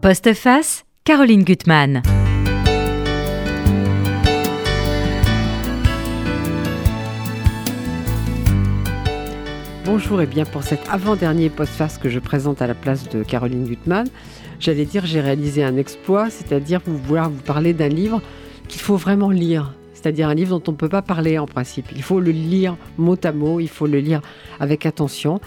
Postface, Caroline Gutmann. Bonjour et bien pour cet avant-dernier postface que je présente à la place de Caroline Gutmann, j'allais dire j'ai réalisé un exploit, c'est-à-dire vouloir vous parler d'un livre qu'il faut vraiment lire c'est-à-dire un livre dont on ne peut pas parler en principe. Il faut le lire mot à mot, il faut le lire avec attention.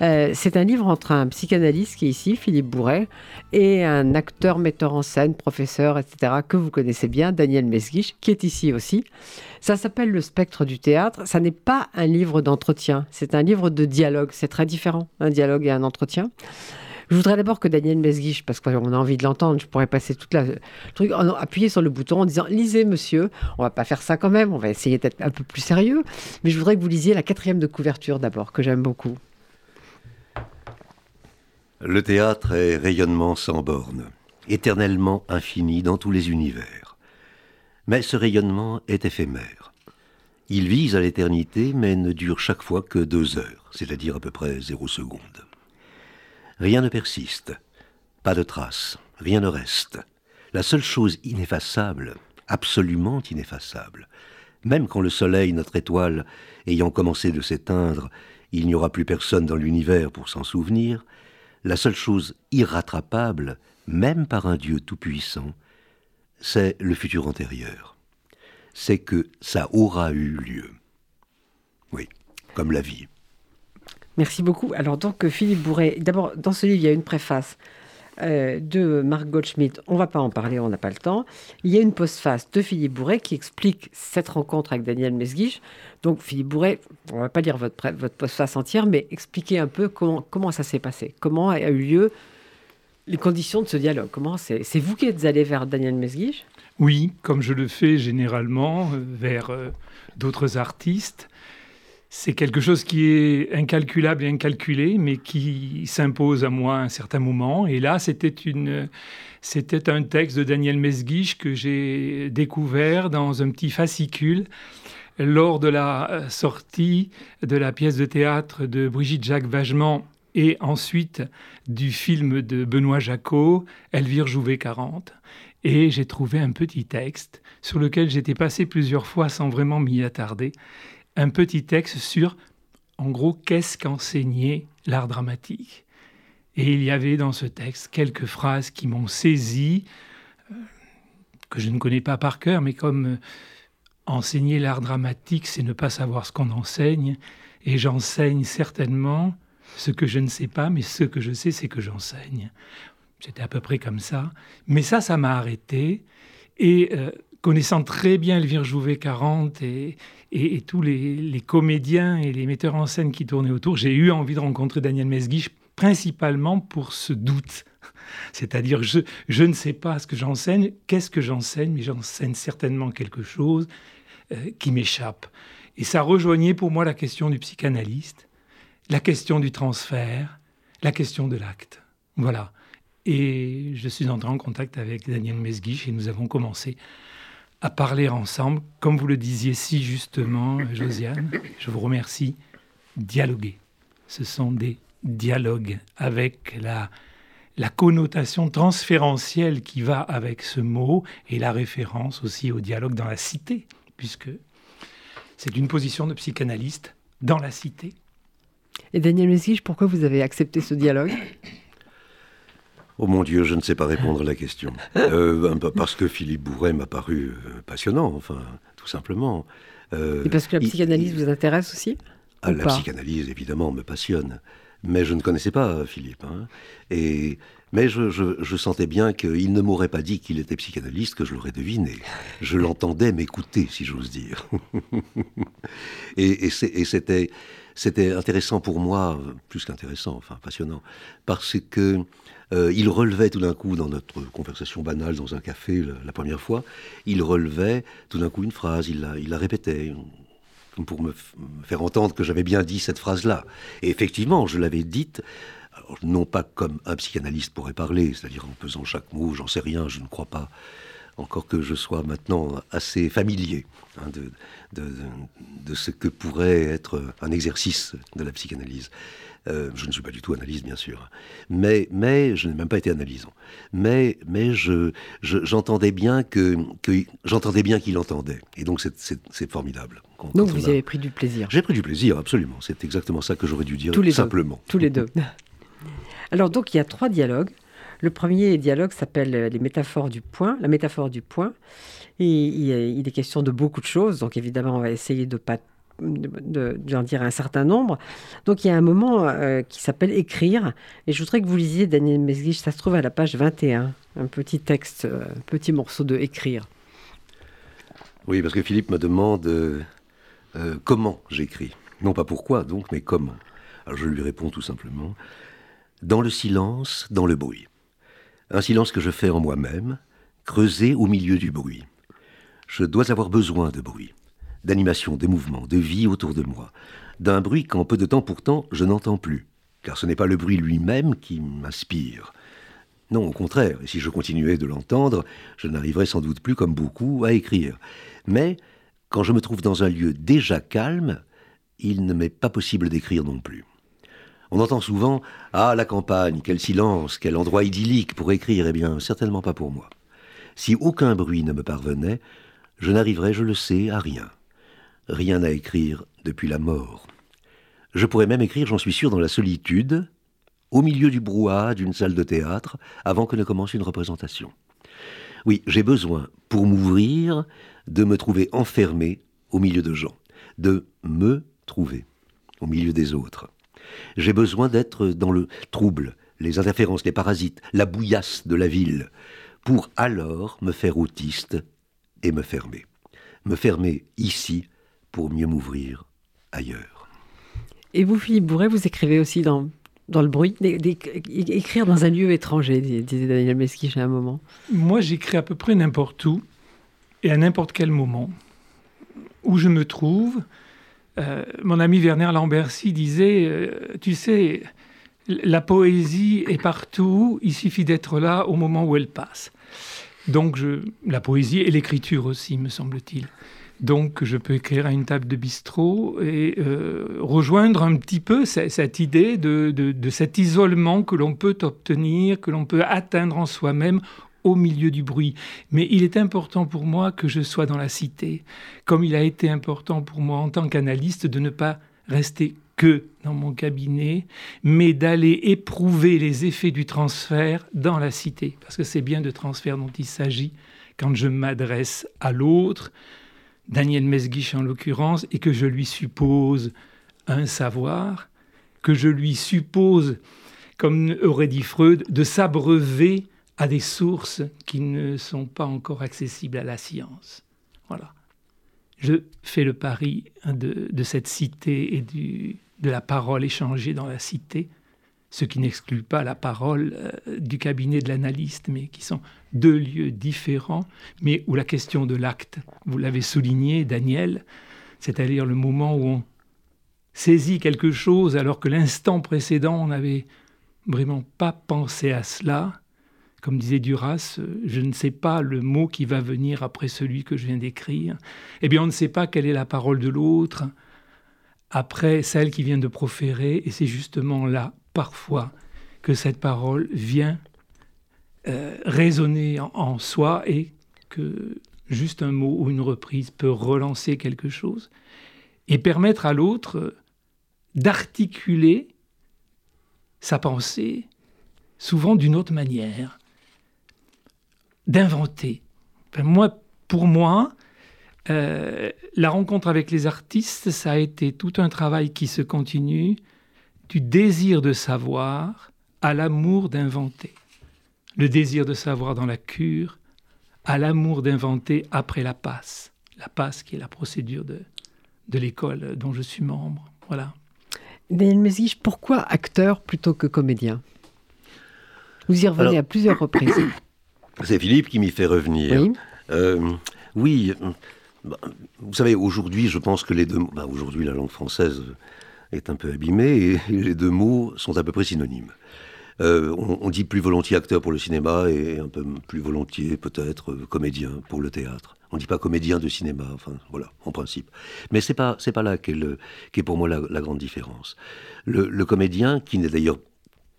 Euh, c'est un livre entre un psychanalyste qui est ici, Philippe Bourret, et un acteur, metteur en scène, professeur, etc., que vous connaissez bien, Daniel Mesguich, qui est ici aussi. Ça s'appelle Le spectre du théâtre. Ça n'est pas un livre d'entretien, c'est un livre de dialogue. C'est très différent, un dialogue et un entretien. Je voudrais d'abord que Daniel Mesguich, parce qu'on a envie de l'entendre, je pourrais passer toute la truc, appuyer sur le bouton en disant lisez monsieur. On va pas faire ça quand même, on va essayer d'être un peu plus sérieux. Mais je voudrais que vous lisiez la quatrième de couverture d'abord, que j'aime beaucoup. Le théâtre est rayonnement sans bornes, éternellement infini dans tous les univers. Mais ce rayonnement est éphémère. Il vise à l'éternité, mais ne dure chaque fois que deux heures, c'est-à-dire à peu près zéro seconde. Rien ne persiste, pas de traces, rien ne reste. La seule chose ineffaçable, absolument ineffaçable, même quand le soleil, notre étoile, ayant commencé de s'éteindre, il n'y aura plus personne dans l'univers pour s'en souvenir, la seule chose irrattrapable, même par un Dieu tout-puissant, c'est le futur antérieur. C'est que ça aura eu lieu. Oui, comme la vie. Merci beaucoup. Alors donc Philippe Bourret, d'abord dans ce livre il y a une préface euh, de Marc Goldschmidt, on ne va pas en parler, on n'a pas le temps. Il y a une postface de Philippe Bourret qui explique cette rencontre avec Daniel Mesguich. Donc Philippe Bourret, on ne va pas lire votre, votre postface entière, mais expliquez un peu comment, comment ça s'est passé, comment a eu lieu les conditions de ce dialogue? Comment c'est, vous qui êtes allé vers Daniel Mesguich? Oui, comme je le fais généralement euh, vers euh, d'autres artistes c'est quelque chose qui est incalculable et incalculé, mais qui s'impose à moi à un certain moment. Et là, c'était un texte de Daniel Mesguich que j'ai découvert dans un petit fascicule lors de la sortie de la pièce de théâtre de Brigitte Jacques Vagement et ensuite du film de Benoît Jacot, Elvire Jouvet 40. Et j'ai trouvé un petit texte sur lequel j'étais passé plusieurs fois sans vraiment m'y attarder un petit texte sur, en gros, qu'est-ce qu'enseigner l'art dramatique. Et il y avait dans ce texte quelques phrases qui m'ont saisi, euh, que je ne connais pas par cœur, mais comme euh, enseigner l'art dramatique, c'est ne pas savoir ce qu'on enseigne, et j'enseigne certainement ce que je ne sais pas, mais ce que je sais, c'est que j'enseigne. C'était à peu près comme ça. Mais ça, ça m'a arrêté. Et euh, connaissant très bien Elvire Jouvet 40 et, tous les, comédiens et les metteurs en scène qui tournaient autour, j'ai eu envie de rencontrer Daniel Mesguich principalement pour ce doute. C'est-à-dire, je, je, ne sais pas ce que j'enseigne, qu'est-ce que j'enseigne, mais j'enseigne certainement quelque chose euh, qui m'échappe. Et ça rejoignait pour moi la question du psychanalyste, la question du transfert, la question de l'acte. Voilà. Et je suis entré en contact avec Daniel Mesguich et nous avons commencé à parler ensemble, comme vous le disiez si justement, Josiane, je vous remercie, dialoguer. Ce sont des dialogues avec la, connotation transférentielle qui va avec ce mot et la référence aussi au dialogue dans la cité, puisque c'est une position de psychanalyste dans la cité. Et Daniel Messige, pourquoi vous avez accepté ce dialogue? Oh mon Dieu, je ne sais pas répondre à la question. Euh, parce que Philippe Bourret m'a paru euh, passionnant, enfin, tout simplement. Euh, Et parce que la psychanalyse vous intéresse aussi ah, La psychanalyse, évidemment, me passionne. Mais je ne connaissais pas Philippe. Hein. Et, mais je, sentais bien qu'il ne m'aurait pas dit qu'il était psychanalyste, que je l'aurais deviné. Je l'entendais m'écouter, si j'ose dire. et, c'était intéressant pour moi, plus qu'intéressant, enfin passionnant, parce que euh, il relevait tout d'un coup, dans notre conversation banale dans un café la, première fois, il relevait tout d'un coup une phrase, il la, répétait pour me, faire entendre que j'avais bien dit cette phrase-là. Et effectivement, je l'avais dite, non pas comme un psychanalyste pourrait parler, c'est-à-dire en pesant chaque mot, j'en sais rien, je ne crois pas encore que je sois maintenant assez familier hein, de, de, ce que pourrait être un exercice de la psychanalyse. Euh, je ne suis pas du tout analyste, bien sûr, mais, mais je n'ai même pas été analysant. Mais, mais je, j'entendais bien que, que j'entendais bien qu'il entendait, et donc c'est, formidable. donc vous avez pris du plaisir. J'ai pris du plaisir, absolument. C'est exactement ça que j'aurais dû dire tous les simplement. Tous les deux. Alors donc il y a trois dialogues. Le premier dialogue s'appelle les métaphores du point, la métaphore du point. Et il, est question de beaucoup de choses, donc évidemment on va essayer de pas d'en dire un certain nombre. Donc il y a un moment euh, qui s'appelle écrire, et je voudrais que vous lisiez Daniel Mesguich, ça se trouve à la page 21, un petit texte, euh, un petit morceau de écrire. Oui, parce que Philippe me demande euh, comment j'écris. Non pas pourquoi donc, mais comment. Alors je lui réponds tout simplement, dans le silence, dans le bruit. Un silence que je fais en moi-même, creusé au milieu du bruit. Je dois avoir besoin de bruit d'animation, de mouvement, de vie autour de moi, d'un bruit qu'en peu de temps pourtant je n'entends plus, car ce n'est pas le bruit lui-même qui m'inspire. Non, au contraire, et si je continuais de l'entendre, je n'arriverais sans doute plus, comme beaucoup, à écrire. Mais, quand je me trouve dans un lieu déjà calme, il ne m'est pas possible d'écrire non plus. On entend souvent Ah, la campagne, quel silence, quel endroit idyllique pour écrire. Eh bien, certainement pas pour moi. Si aucun bruit ne me parvenait, je n'arriverais, je le sais, à rien rien à écrire depuis la mort. Je pourrais même écrire, j'en suis sûr, dans la solitude, au milieu du brouhaha d'une salle de théâtre, avant que ne commence une représentation. Oui, j'ai besoin, pour m'ouvrir, de me trouver enfermé au milieu de gens, de me trouver au milieu des autres. J'ai besoin d'être dans le trouble, les interférences, les parasites, la bouillasse de la ville, pour alors me faire autiste et me fermer. Me fermer ici, pour mieux m'ouvrir ailleurs. Et vous, Philippe Bourret, vous écrivez aussi dans, dans le bruit, écrire dans un lieu étranger, disait Daniel Mesquich à un moment. Moi, j'écris à peu près n'importe où et à n'importe quel moment où je me trouve. Euh, mon ami Werner Lambercy disait, euh, tu sais, la poésie est partout, il suffit d'être là au moment où elle passe. Donc la poésie et l'écriture aussi, me semble-t-il. Donc je peux écrire à une table de bistrot et euh, rejoindre un petit peu cette, idée de, cet isolement que l'on peut obtenir, que l'on peut atteindre en soi-même au milieu du bruit. Mais il est important pour moi que je sois dans la cité, comme il a été important pour moi en tant qu'analyste de ne pas rester que dans mon cabinet, mais d'aller éprouver les effets du transfert dans la cité, parce que c'est bien de transfert dont il s'agit quand je m'adresse à l'autre, Daniel Mesguich en l'occurrence, et que je lui suppose un savoir, que je lui suppose, comme aurait dit Freud, de s'abreuver à des sources qui ne sont pas encore accessibles à la science. Voilà. Je fais le pari de, cette cité et de la parole échangée dans la cité ce qui n'exclut pas la parole euh, du cabinet de l'analyste, mais qui sont deux lieux différents, mais où la question de l'acte, vous l'avez souligné, Daniel, c'est-à-dire le moment où on saisit quelque chose alors que l'instant précédent, on n'avait vraiment pas pensé à cela. Comme disait Duras, euh, je ne sais pas le mot qui va venir après celui que je viens d'écrire. Eh bien, on ne sait pas quelle est la parole de l'autre après celle qui vient de proférer, et c'est justement là parfois que cette parole vient euh, résonner en, soi et que juste un mot ou une reprise peut relancer quelque chose et permettre à l'autre d'articuler sa pensée souvent d'une autre manière, d'inventer. moi, pour moi, euh, la rencontre avec les artistes, ça a été tout un travail qui se continue du désir de savoir à l'amour d'inventer. Le désir de savoir dans la cure, à l'amour d'inventer après la passe. La passe qui est la procédure de, de l'école dont je suis membre. Voilà. Daniel Mesguich, pourquoi acteur plutôt que comédien? Vous y revenez à plusieurs reprises. C'est Philippe qui m'y fait revenir. Oui. Euh, oui. Bah, vous savez, aujourd'hui, je pense que les deux. Bah, aujourd'hui, la langue française est un peu abîmé et les deux mots sont à peu près synonymes. Euh, on, dit plus volontiers acteur pour le cinéma et un peu plus volontiers peut-être euh, comédien pour le théâtre. On ne dit pas comédien de cinéma, enfin voilà, en principe. Mais c'est pas c'est pas là qu'est, est pour moi la, grande différence. Le, comédien, qui n'est d'ailleurs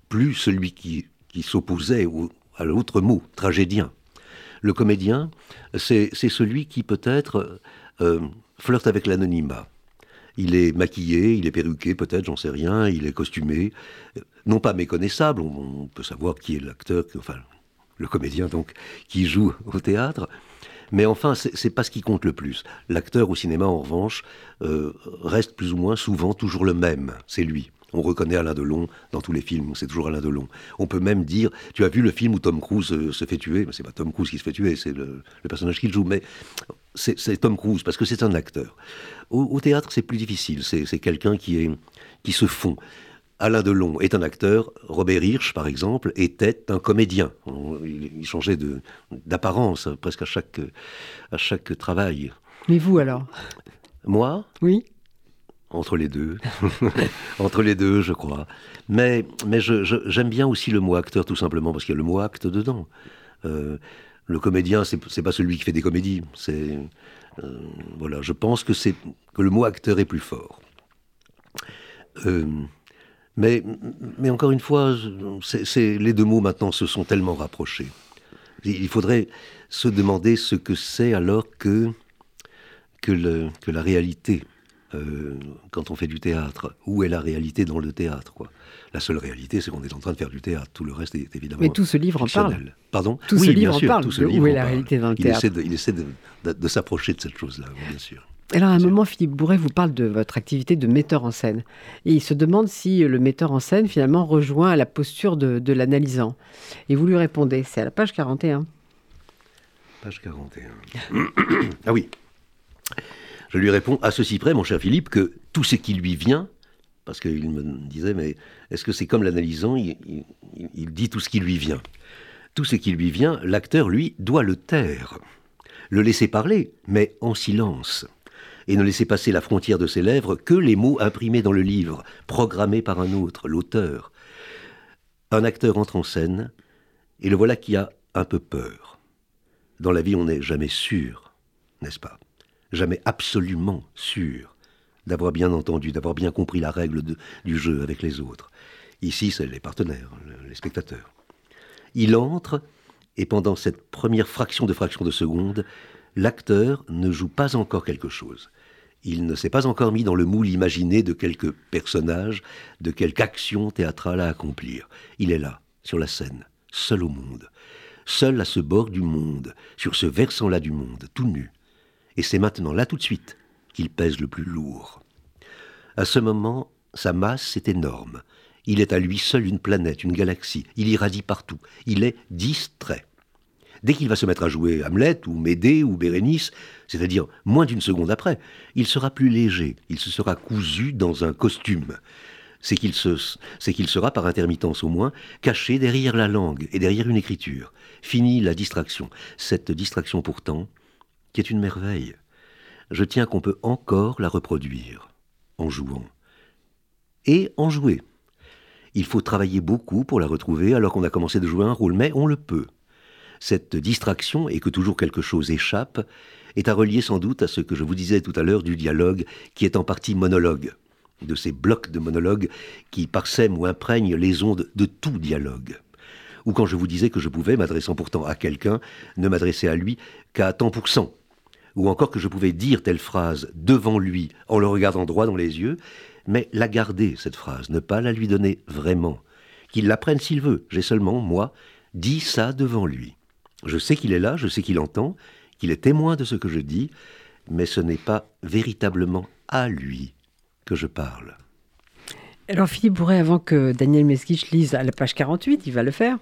plus celui qui, qui s'opposait l'autre mot, tragédien. Le comédien, c'est, celui qui peut-être euh, flirte avec l'anonymat. Il est maquillé, il est perruqué, peut-être, j'en sais rien, il est costumé, non pas méconnaissable, on, peut savoir qui est l'acteur, enfin, le comédien donc, qui joue au théâtre, mais enfin, c'est pas ce qui compte le plus. L'acteur au cinéma, en revanche, euh, reste plus ou moins souvent toujours le même, c'est lui. On reconnaît Alain Delon dans tous les films, c'est toujours Alain Delon. On peut même dire, tu as vu le film où Tom Cruise euh, se fait tuer, mais c'est pas Tom Cruise qui se fait tuer, c'est le, personnage qu'il joue, mais c'est Tom Cruise parce que c'est un acteur. Au, théâtre, c'est plus difficile, c'est quelqu'un qui, qui se fond. Alain Delon est un acteur, Robert Hirsch, par exemple, était un comédien. Il, changeait d'apparence presque à chaque, à chaque travail. Mais vous alors? Moi? Oui. Entre les deux. Entre les deux, je crois. Mais, mais j'aime bien aussi le mot acteur, tout simplement, parce qu'il y a le mot acte dedans. Euh, le comédien, c'est pas celui qui fait des comédies. C'est euh, voilà, je pense que c'est que le mot acteur est plus fort. Euh, mais, mais encore une fois, c'est les deux mots maintenant se sont tellement rapprochés. Il faudrait se demander ce que c'est alors que que, le, que la réalité euh, quand on fait du théâtre. Où est la réalité dans le théâtre quoi? La seule réalité, c'est qu'on est en train de faire du théâtre. Tout le reste est évidemment. Mais tout ce livre en parle. Pardon? Tout ce livre en parle. où est la réalité dans le théâtre Il essaie de, s'approcher de cette chose-là, bien sûr. Alors à un moment, Philippe Bourret vous parle de votre activité de metteur en scène. Et il se demande si le metteur en scène, finalement, rejoint la posture de, de l'analysant. Et vous lui répondez, c'est à la page 41. Page 41. ah oui. Je lui réponds à ceci près, mon cher Philippe, que tout ce qui lui vient, parce qu'il me disait, mais est-ce que c'est comme l'analysant il, dit tout ce qui lui vient. Tout ce qui lui vient, l'acteur, lui, doit le taire. Le laisser parler, mais en silence. Et ne laisser passer la frontière de ses lèvres que les mots imprimés dans le livre, programmés par un autre, l'auteur. Un acteur entre en scène, et le voilà qui a un peu peur. Dans la vie, on n'est jamais sûr, n'est-ce pas? Jamais absolument sûr d'avoir bien entendu, d'avoir bien compris la règle du jeu avec les autres. Ici, c'est les partenaires, les spectateurs. Il entre, et pendant cette première fraction de fraction de seconde, l'acteur ne joue pas encore quelque chose. Il ne s'est pas encore mis dans le moule imaginé de quelque personnage, de quelque action théâtrale à accomplir. Il est là, sur la scène, seul au monde, seul à ce bord du monde, sur ce versant-là du monde, tout nu, et c'est maintenant, là tout de suite, qu'il pèse le plus lourd. À ce moment, sa masse est énorme. Il est à lui seul une planète, une galaxie. Il irradie partout. Il est distrait. Dès qu'il va se mettre à jouer Hamlet ou Médée ou Bérénice, c'est-à-dire moins d'une seconde après, il sera plus léger, il se sera cousu dans un costume. C'est qu'il qu'il sera, par intermittence au moins, caché derrière la langue et derrière une écriture. Fini la distraction. Cette distraction pourtant, qui est une merveille. Je tiens qu'on peut encore la reproduire, en jouant. Et en jouer. Il faut travailler beaucoup pour la retrouver alors qu'on a commencé de jouer un rôle, mais on le peut. Cette distraction, et que toujours quelque chose échappe, est à relier sans doute à ce que je vous disais tout à l'heure du dialogue, qui est en partie monologue, de ces blocs de monologue qui parsèment ou imprègnent les ondes de tout dialogue ou quand je vous disais que je pouvais, m'adressant pourtant à quelqu'un, ne m'adresser à lui qu'à tant pour cent, ou encore que je pouvais dire telle phrase devant lui en le regardant droit dans les yeux, mais la garder, cette phrase, ne pas la lui donner vraiment. Qu'il l'apprenne s'il veut, j'ai seulement, moi, dit ça devant lui. Je sais qu'il est là, je sais qu'il entend, qu'il est témoin de ce que je dis, mais ce n'est pas véritablement à lui que je parle. Alors Philippe Bourret, avant que Daniel Mesquich lise à la page 48, il va le faire,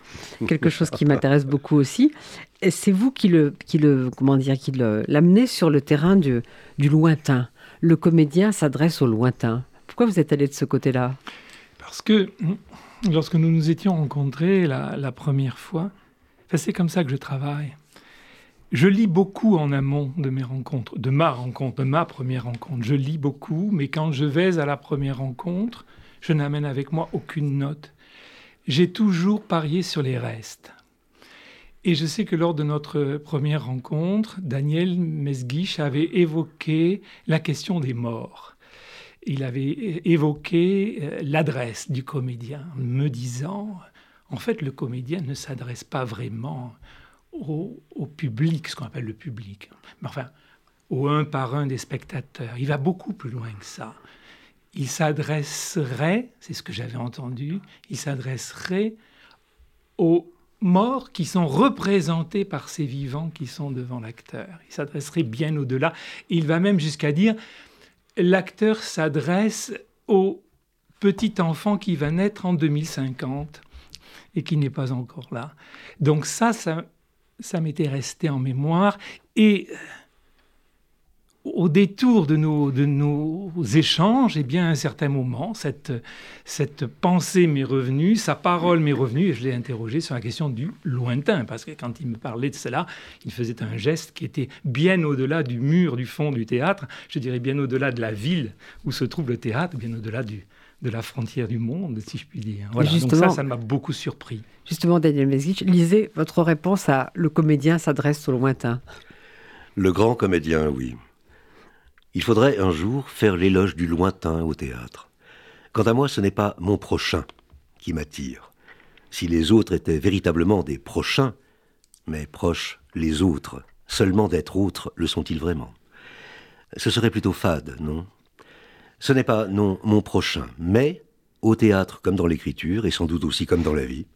quelque chose qui m'intéresse beaucoup aussi, c'est vous qui le, qui le, comment dire, qui l'amenez sur le terrain du, du lointain. Le comédien s'adresse au lointain. Pourquoi vous êtes allé de ce côté-là? Parce que lorsque nous nous étions rencontrés la, première fois, c'est comme ça que je travaille. Je lis beaucoup en amont de mes rencontres, de ma rencontre, de ma première rencontre. Je lis beaucoup, mais quand je vais à la première rencontre, je n'amène avec moi aucune note. j'ai toujours parié sur les restes. Et je sais que lors de notre première rencontre, Daniel Mesguich avait évoqué la question des morts. Il avait évoqué euh, l'adresse du comédien, me disant, en fait, le comédien ne s'adresse pas vraiment au, au public, ce qu'on appelle le public, mais enfin, au un par un des spectateurs. Il va beaucoup plus loin que ça. Il s'adresserait, c'est ce que j'avais entendu, il s'adresserait aux morts qui sont représentés par ces vivants qui sont devant l'acteur. Il s'adresserait bien au-delà. Il va même jusqu'à dire, l'acteur s'adresse au petit enfant qui va naître en 2050 et qui n'est pas encore là. Donc ça, ça, ça m'était resté en mémoire. Et au détour de nos, de nos échanges, et eh bien, à un certain moment, cette, cette pensée m'est revenue, sa parole m'est revenue, et je l'ai interrogé sur la question du lointain, parce que quand il me parlait de cela, il faisait un geste qui était bien au-delà du mur du fond du théâtre, je dirais bien au-delà de la ville où se trouve le théâtre, bien au-delà du, de la frontière du monde, si je puis dire. Voilà, donc ça, ça m'a beaucoup surpris. Justement, Daniel Mesguich, lisez votre réponse à Le comédien s'adresse au lointain. Le grand comédien, oui. Il faudrait un jour faire l'éloge du lointain au théâtre. Quant à moi, ce n'est pas mon prochain qui m'attire. Si les autres étaient véritablement des prochains, mais proches les autres, seulement d'être autres le sont-ils vraiment? Ce serait plutôt fade, non? Ce n'est pas, non, mon prochain, mais, au théâtre comme dans l'écriture, et sans doute aussi comme dans la vie,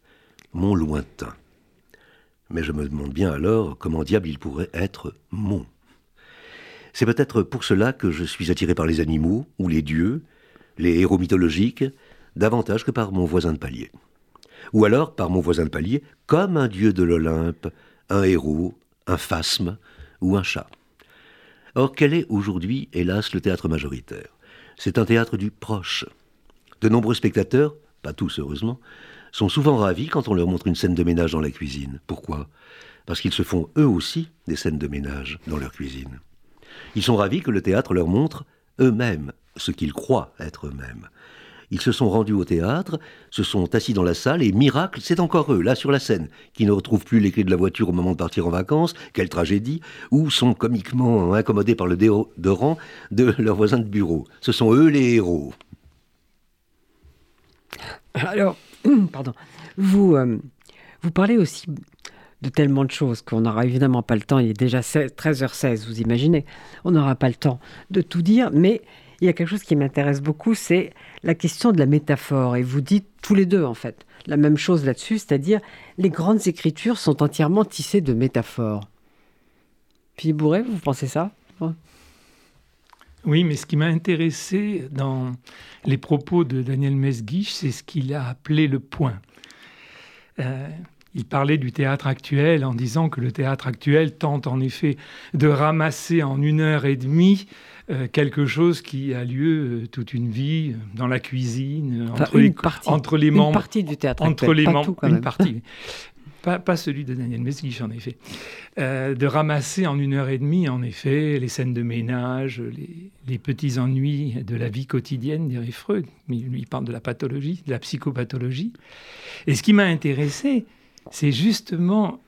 mon lointain. Mais je me demande bien alors comment diable il pourrait être mon. C'est peut-être pour cela que je suis attiré par les animaux, ou les dieux, les héros mythologiques, davantage que par mon voisin de palier. Ou alors par mon voisin de palier, comme un dieu de l'Olympe, un héros, un phasme ou un chat. Or, quel est aujourd'hui, hélas, le théâtre majoritaire? C'est un théâtre du proche. De nombreux spectateurs, pas tous heureusement, sont souvent ravis quand on leur montre une scène de ménage dans la cuisine. Pourquoi? Parce qu'ils se font eux aussi des scènes de ménage dans leur cuisine. Ils sont ravis que le théâtre leur montre eux-mêmes ce qu'ils croient être eux-mêmes. Ils se sont rendus au théâtre, se sont assis dans la salle, et miracle, c'est encore eux, là sur la scène, qui ne retrouvent plus les clés de la voiture au moment de partir en vacances, quelle tragédie, ou sont comiquement incommodés par le déodorant de leurs voisins de bureau. Ce sont eux les héros. Alors, pardon, vous, euh, vous parlez aussi de tellement de choses qu'on n'aura évidemment pas le temps. Il est déjà 13h16, vous imaginez. On n'aura pas le temps de tout dire, mais il y a quelque chose qui m'intéresse beaucoup, c'est la question de la métaphore. Et vous dites tous les deux, en fait, la même chose là-dessus, c'est-à-dire les grandes écritures sont entièrement tissées de métaphores. Philippe Bourret, vous pensez ça? Oui, mais ce qui m'a intéressé dans les propos de Daniel Mesguich, c'est ce qu'il a appelé le point. Euh, il parlait du théâtre actuel en disant que le théâtre actuel tente en effet de ramasser en une heure et demie euh, quelque chose qui a lieu euh, toute une vie euh, dans la cuisine, entre, les, entre les membres. Une partie du théâtre entre actuel, les pas membres, une partie. Pas, celui de Daniel Mesguich, en effet. de ramasser en une heure et demie, en effet, les scènes de ménage, les, les petits ennuis de la vie quotidienne, dirait Freud. Mais lui, il parle de la pathologie, de la psychopathologie. Et ce qui m'a intéressé, c'est justement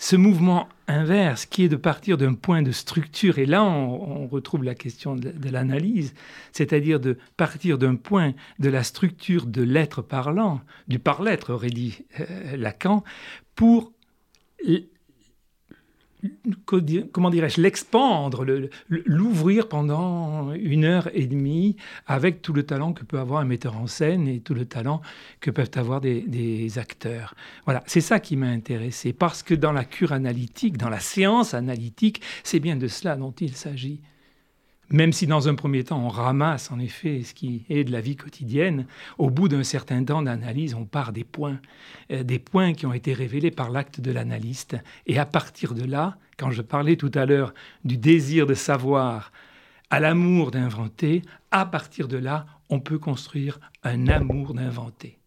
ce mouvement inverse qui est de partir d'un point de structure, et là on, retrouve la question de, l'analyse, c'est-à-dire de partir d'un point de la structure de l'être parlant, du par-l'être aurait dit euh, Lacan, pour comment dirais-je, l'expandre, l'ouvrir pendant une heure et demie avec tout le talent que peut avoir un metteur en scène et tout le talent que peuvent avoir des, des acteurs. Voilà, c'est ça qui m'a intéressé, parce que dans la cure analytique, dans la séance analytique, c'est bien de cela dont il s'agit. Même si dans un premier temps on ramasse en effet ce qui est de la vie quotidienne, au bout d'un certain temps d'analyse, on part des points, euh, des points qui ont été révélés par l'acte de l'analyste. Et à partir de là, quand je parlais tout à l'heure du désir de savoir à l'amour d'inventer, à partir de là, on peut construire un amour d'inventer.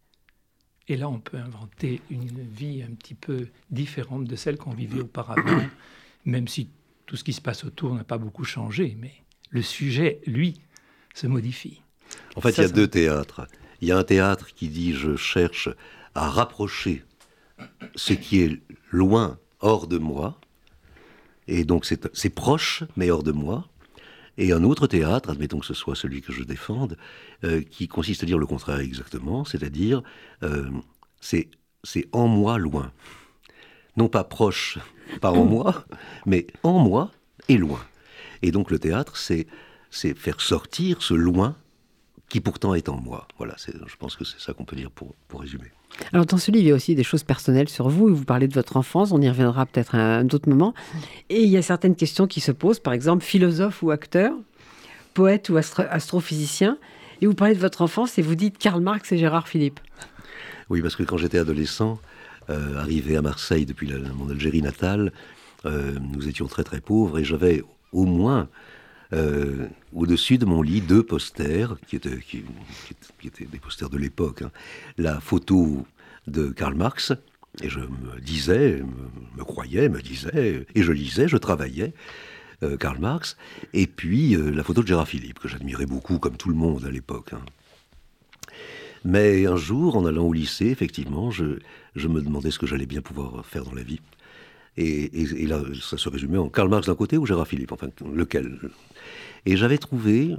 Et là, on peut inventer une vie un petit peu différente de celle qu'on vivait auparavant, même si tout ce qui se passe autour n'a pas beaucoup changé. Mais le sujet, lui, se modifie. En fait, il y a deux théâtres. Il y a un théâtre qui dit je cherche à rapprocher ce qui est loin, hors de moi, et donc c'est proche, mais hors de moi, et un autre théâtre, admettons que ce soit celui que je défende, euh, qui consiste à dire le contraire exactement, c'est-à-dire euh, c'est en moi loin. Non pas proche, pas en moi, mais en moi et loin. Et donc le théâtre, c'est faire sortir ce loin qui pourtant est en moi. Voilà, je pense que c'est ça qu'on peut dire pour, pour résumer. Alors dans ce livre, il y a aussi des choses personnelles sur vous, vous parlez de votre enfance, on y reviendra peut-être à un autre moment. Et il y a certaines questions qui se posent, par exemple, philosophe ou acteur, poète ou astrophysicien, et vous parlez de votre enfance et vous dites Karl Marx et Gérard Philippe. Oui, parce que quand j'étais adolescent, euh, arrivé à Marseille depuis mon Algérie natale, euh, nous étions très très pauvres et j'avais au moins euh, au-dessus de mon lit deux posters, qui étaient, des posters de l'époque. Hein. La photo de Karl Marx, et je me disais, me, croyais, me disais, et je lisais, je travaillais. Euh, Karl Marx, et puis euh, la photo de Gérard Philippe, que j'admirais beaucoup, comme tout le monde à l'époque. Hein. Mais un jour, en allant au lycée, effectivement, je me demandais ce que j'allais bien pouvoir faire dans la vie. Et, là, ça se résumait en Karl Marx d'un côté ou Gérard Philippe, enfin, lequel? Et j'avais trouvé,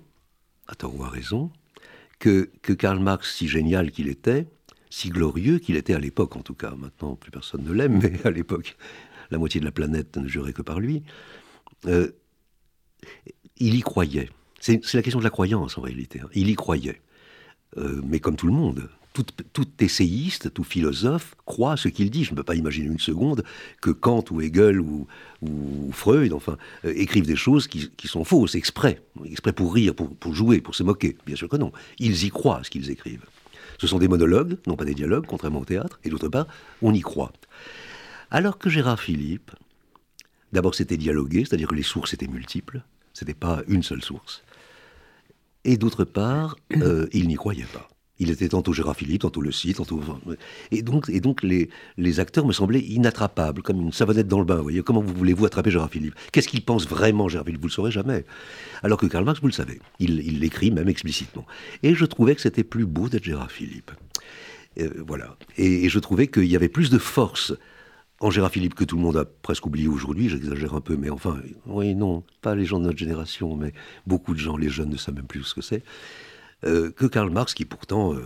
à tort ou à raison, que, Karl Marx, si génial qu'il était, si glorieux qu'il était à l'époque en tout cas, maintenant plus personne ne l'aime, mais à l'époque, la moitié de la planète ne jurait que par lui, euh, il y croyait. C'est la question de la croyance en réalité. Hein. Il y croyait. Euh, mais comme tout le monde, tout, essayiste, tout philosophe croit ce qu'il dit. Je ne peux pas imaginer une seconde que Kant ou Hegel ou, Freud, enfin, euh, écrivent des choses qui, sont fausses, exprès, exprès pour rire, pour, jouer, pour se moquer. Bien sûr que non. Ils y croient ce qu'ils écrivent. Ce sont des monologues, non pas des dialogues, contrairement au théâtre, et d'autre part, on y croit. Alors que Gérard Philippe, d'abord c'était dialogué, c'est-à-dire que les sources étaient multiples, ce n'était pas une seule source. Et d'autre part, euh, il n'y croyait pas. Il était tantôt Gérard Philippe, tantôt le tantôt. Et donc, et donc les, acteurs me semblaient inattrapables, comme une savonnette dans le bain. Vous voyez, comment vous voulez-vous attraper Gérard Philippe Qu'est-ce qu'il pense vraiment, Gérard Philippe Vous le saurez jamais. Alors que Karl Marx, vous le savez, il l'écrit même explicitement. Et je trouvais que c'était plus beau d'être Gérard Philippe. Euh, voilà. Et, je trouvais qu'il y avait plus de force en Gérard Philippe que tout le monde a presque oublié aujourd'hui, j'exagère un peu, mais enfin, oui, non, pas les gens de notre génération, mais beaucoup de gens, les jeunes ne savent même plus ce que c'est. Euh, que Karl Marx, qui pourtant euh,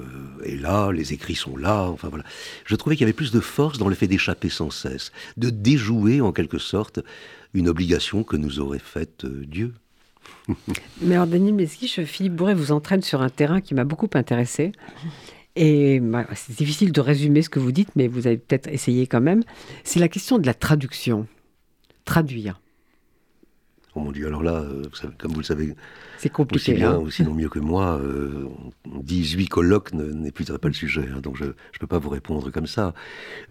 est là, les écrits sont là, enfin voilà. Je trouvais qu'il y avait plus de force dans le fait d'échapper sans cesse, de déjouer en quelque sorte une obligation que nous aurait faite euh, Dieu. Mais alors, Daniel Mesquiche, Philippe Bourret vous entraîne sur un terrain qui m'a beaucoup intéressé. Et bah, c'est difficile de résumer ce que vous dites, mais vous avez peut-être essayé quand même. C'est la question de la traduction. Traduire. Oh mon Dieu, alors là, euh, comme vous le savez, c'est compliqué. Aussi bien, hein. sinon mieux que moi, 18 euh, colloques n'épuiseraient pas le sujet. Hein, donc je ne peux pas vous répondre comme ça.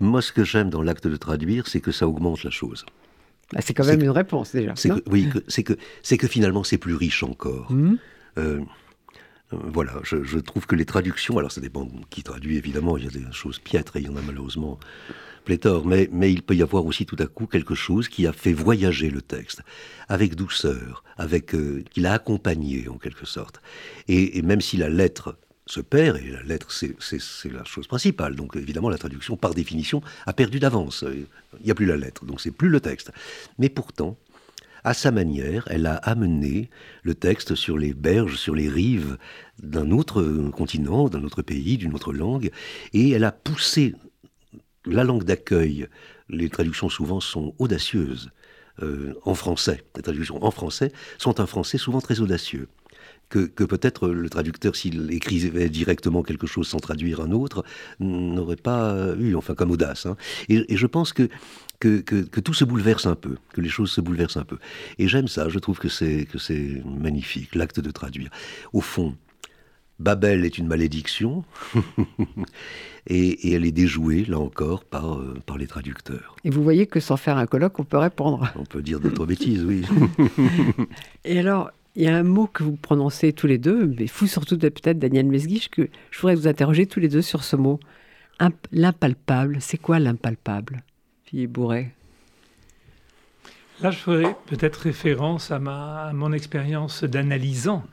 Moi, ce que j'aime dans l'acte de traduire, c'est que ça augmente la chose. Bah, c'est quand même une réponse déjà. oui, c'est que, que finalement c'est plus riche encore. Mmh. Euh, voilà, je, trouve que les traductions, alors ça dépend qui traduit évidemment, il y a des choses piètres et il y en a malheureusement pléthore, mais, il peut y avoir aussi tout à coup quelque chose qui a fait voyager le texte, avec douceur, avec euh, qui l'a accompagné en quelque sorte. Et, même si la lettre se perd, et la lettre c'est la chose principale, donc évidemment la traduction par définition a perdu d'avance, il n'y a plus la lettre, donc c'est plus le texte. Mais pourtant, à sa manière, elle a amené le texte sur les berges, sur les rives d'un autre continent, d'un autre pays, d'une autre langue, et elle a poussé la langue d'accueil, les traductions souvent sont audacieuses. Euh, en français, les traductions en français sont un français souvent très audacieux. Que, peut-être le traducteur, s'il écrivait directement quelque chose sans traduire un autre, n'aurait pas eu, enfin comme audace. Hein. Et, je pense que que, que, tout se bouleverse un peu, que les choses se bouleversent un peu. Et j'aime ça, je trouve que c'est magnifique, l'acte de traduire. Au fond, Babel est une malédiction, et, elle est déjouée, là encore, par, euh, par les traducteurs. Et vous voyez que sans faire un colloque, on peut répondre. On peut dire d'autres bêtises, oui. et alors, il y a un mot que vous prononcez tous les deux, mais fou surtout peut-être Daniel Mesguich, que je voudrais vous interroger tous les deux sur ce mot. L'impalpable, c'est quoi l'impalpable Philippe Bourret? Là, je ferai peut-être référence à, à mon expérience d'analysant,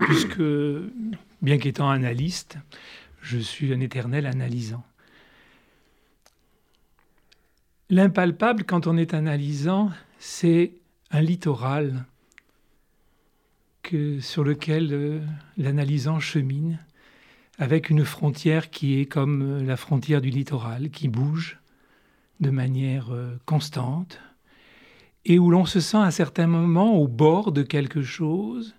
puisque, bien qu'étant analyste, je suis un éternel analysant. L'impalpable, quand on est analysant, c'est un littoral que, sur lequel euh, l'analysant chemine, avec une frontière qui est comme euh, la frontière du littoral, qui bouge de manière euh, constante, et où l'on se sent à certains moments au bord de quelque chose